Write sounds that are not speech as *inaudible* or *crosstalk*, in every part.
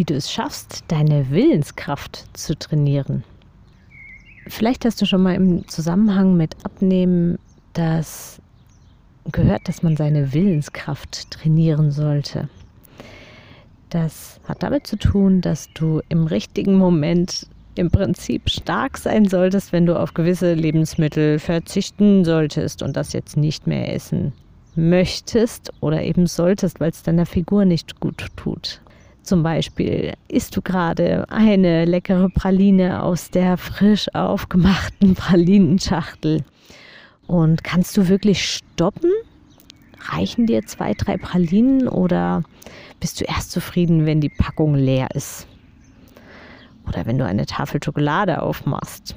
wie du es schaffst, deine Willenskraft zu trainieren. Vielleicht hast du schon mal im Zusammenhang mit Abnehmen das gehört, dass man seine Willenskraft trainieren sollte. Das hat damit zu tun, dass du im richtigen Moment im Prinzip stark sein solltest, wenn du auf gewisse Lebensmittel verzichten solltest und das jetzt nicht mehr essen möchtest oder eben solltest, weil es deiner Figur nicht gut tut. Zum Beispiel isst du gerade eine leckere Praline aus der frisch aufgemachten *laughs* Pralinenschachtel. Und kannst du wirklich stoppen? Reichen dir zwei, drei Pralinen oder bist du erst zufrieden, wenn die Packung leer ist? Oder wenn du eine Tafel Schokolade aufmachst?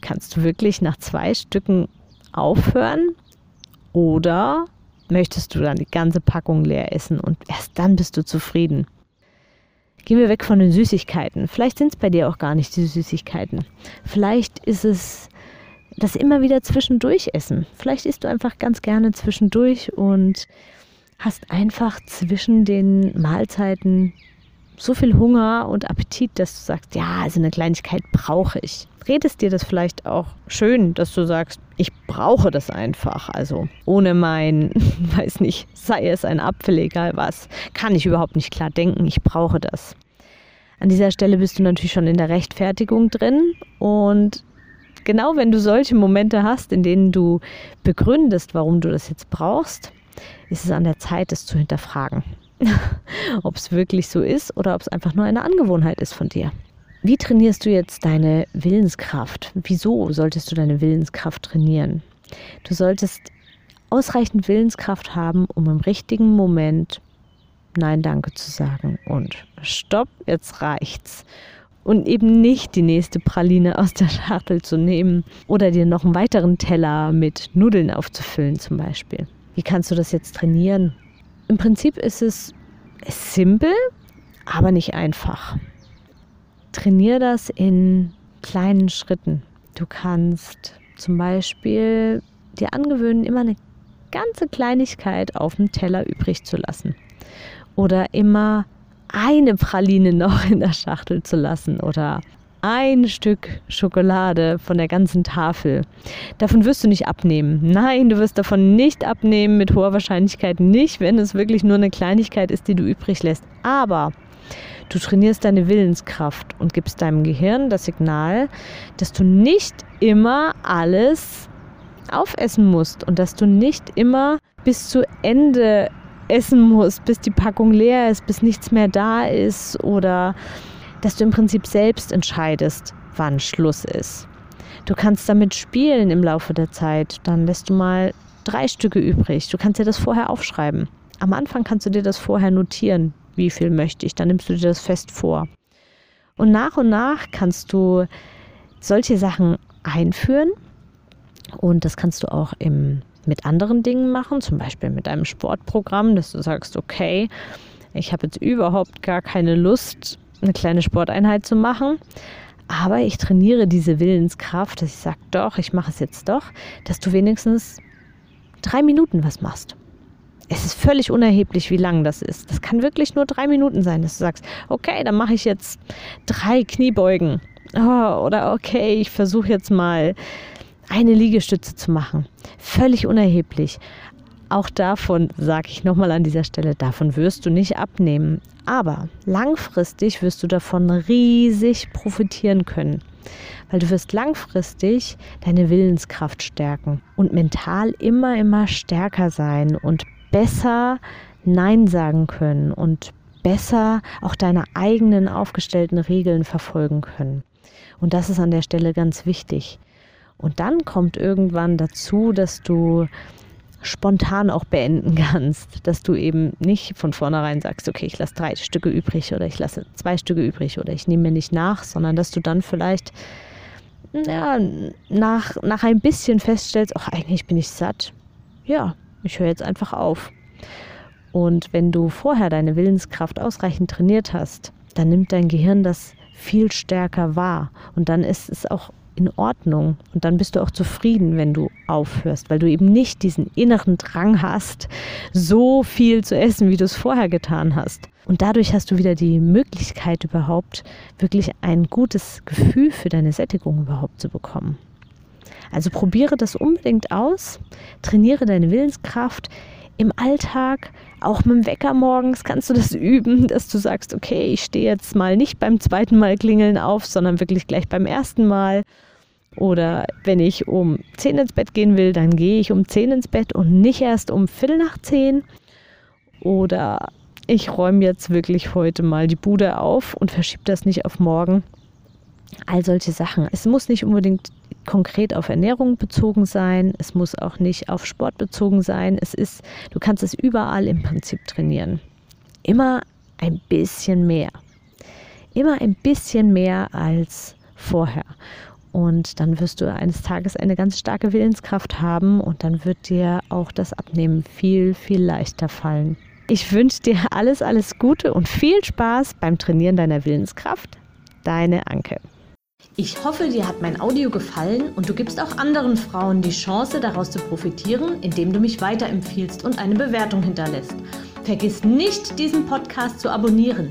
Kannst du wirklich nach zwei Stücken aufhören? Oder möchtest du dann die ganze Packung leer essen und erst dann bist du zufrieden? Gehen wir weg von den Süßigkeiten. Vielleicht sind es bei dir auch gar nicht die Süßigkeiten. Vielleicht ist es das immer wieder zwischendurch essen. Vielleicht isst du einfach ganz gerne zwischendurch und hast einfach zwischen den Mahlzeiten so viel Hunger und Appetit, dass du sagst, ja, also eine Kleinigkeit brauche ich. Redest dir das vielleicht auch schön, dass du sagst, ich brauche das einfach. Also ohne mein, *laughs* weiß nicht, sei es ein Apfel, egal was, kann ich überhaupt nicht klar denken, ich brauche das. An dieser Stelle bist du natürlich schon in der Rechtfertigung drin und genau wenn du solche Momente hast, in denen du begründest, warum du das jetzt brauchst, ist es an der Zeit, es zu hinterfragen. *laughs* ob es wirklich so ist oder ob es einfach nur eine Angewohnheit ist von dir. Wie trainierst du jetzt deine Willenskraft? Wieso solltest du deine Willenskraft trainieren? Du solltest ausreichend Willenskraft haben, um im richtigen Moment Nein, danke zu sagen und Stopp, jetzt reicht's. Und eben nicht die nächste Praline aus der Schachtel zu nehmen oder dir noch einen weiteren Teller mit Nudeln aufzufüllen zum Beispiel. Wie kannst du das jetzt trainieren? Im Prinzip ist es simpel, aber nicht einfach. Trainier das in kleinen Schritten. Du kannst zum Beispiel dir angewöhnen, immer eine ganze Kleinigkeit auf dem Teller übrig zu lassen. Oder immer eine Praline noch in der Schachtel zu lassen oder ein Stück Schokolade von der ganzen Tafel. Davon wirst du nicht abnehmen. Nein, du wirst davon nicht abnehmen, mit hoher Wahrscheinlichkeit nicht, wenn es wirklich nur eine Kleinigkeit ist, die du übrig lässt. Aber du trainierst deine Willenskraft und gibst deinem Gehirn das Signal, dass du nicht immer alles aufessen musst und dass du nicht immer bis zu Ende essen musst, bis die Packung leer ist, bis nichts mehr da ist oder dass du im Prinzip selbst entscheidest, wann Schluss ist. Du kannst damit spielen im Laufe der Zeit. Dann lässt du mal drei Stücke übrig. Du kannst dir das vorher aufschreiben. Am Anfang kannst du dir das vorher notieren, wie viel möchte ich. Dann nimmst du dir das fest vor. Und nach und nach kannst du solche Sachen einführen. Und das kannst du auch im, mit anderen Dingen machen, zum Beispiel mit einem Sportprogramm, dass du sagst, okay, ich habe jetzt überhaupt gar keine Lust, eine kleine Sporteinheit zu machen. Aber ich trainiere diese Willenskraft, dass ich sage, doch, ich mache es jetzt doch, dass du wenigstens drei Minuten was machst. Es ist völlig unerheblich, wie lang das ist. Das kann wirklich nur drei Minuten sein, dass du sagst, okay, dann mache ich jetzt drei Kniebeugen. Oh, oder okay, ich versuche jetzt mal eine Liegestütze zu machen. Völlig unerheblich. Auch davon sage ich nochmal an dieser Stelle, davon wirst du nicht abnehmen. Aber langfristig wirst du davon riesig profitieren können, weil du wirst langfristig deine Willenskraft stärken und mental immer, immer stärker sein und besser Nein sagen können und besser auch deine eigenen aufgestellten Regeln verfolgen können. Und das ist an der Stelle ganz wichtig. Und dann kommt irgendwann dazu, dass du spontan auch beenden kannst, dass du eben nicht von vornherein sagst, okay, ich lasse drei Stücke übrig oder ich lasse zwei Stücke übrig oder ich nehme mir nicht nach, sondern dass du dann vielleicht ja, nach, nach ein bisschen feststellst, ach, eigentlich bin ich satt. Ja, ich höre jetzt einfach auf. Und wenn du vorher deine Willenskraft ausreichend trainiert hast, dann nimmt dein Gehirn das viel stärker wahr. Und dann ist es auch in Ordnung. Und dann bist du auch zufrieden, wenn du aufhörst, weil du eben nicht diesen inneren Drang hast, so viel zu essen, wie du es vorher getan hast. Und dadurch hast du wieder die Möglichkeit überhaupt, wirklich ein gutes Gefühl für deine Sättigung überhaupt zu bekommen. Also probiere das unbedingt aus, trainiere deine Willenskraft im Alltag, auch mit dem Wecker morgens kannst du das *laughs* üben, dass du sagst, okay, ich stehe jetzt mal nicht beim zweiten Mal klingeln auf, sondern wirklich gleich beim ersten Mal. Oder wenn ich um 10 ins Bett gehen will, dann gehe ich um 10 ins Bett und nicht erst um Viertel nach 10. Oder ich räume jetzt wirklich heute mal die Bude auf und verschiebe das nicht auf morgen. All solche Sachen. Es muss nicht unbedingt konkret auf Ernährung bezogen sein, es muss auch nicht auf Sport bezogen sein. Es ist, du kannst es überall im Prinzip trainieren. Immer ein bisschen mehr. Immer ein bisschen mehr als vorher. Und dann wirst du eines Tages eine ganz starke Willenskraft haben und dann wird dir auch das Abnehmen viel, viel leichter fallen. Ich wünsche dir alles, alles Gute und viel Spaß beim Trainieren deiner Willenskraft. Deine Anke. Ich hoffe, dir hat mein Audio gefallen und du gibst auch anderen Frauen die Chance, daraus zu profitieren, indem du mich weiterempfiehlst und eine Bewertung hinterlässt. Vergiss nicht, diesen Podcast zu abonnieren.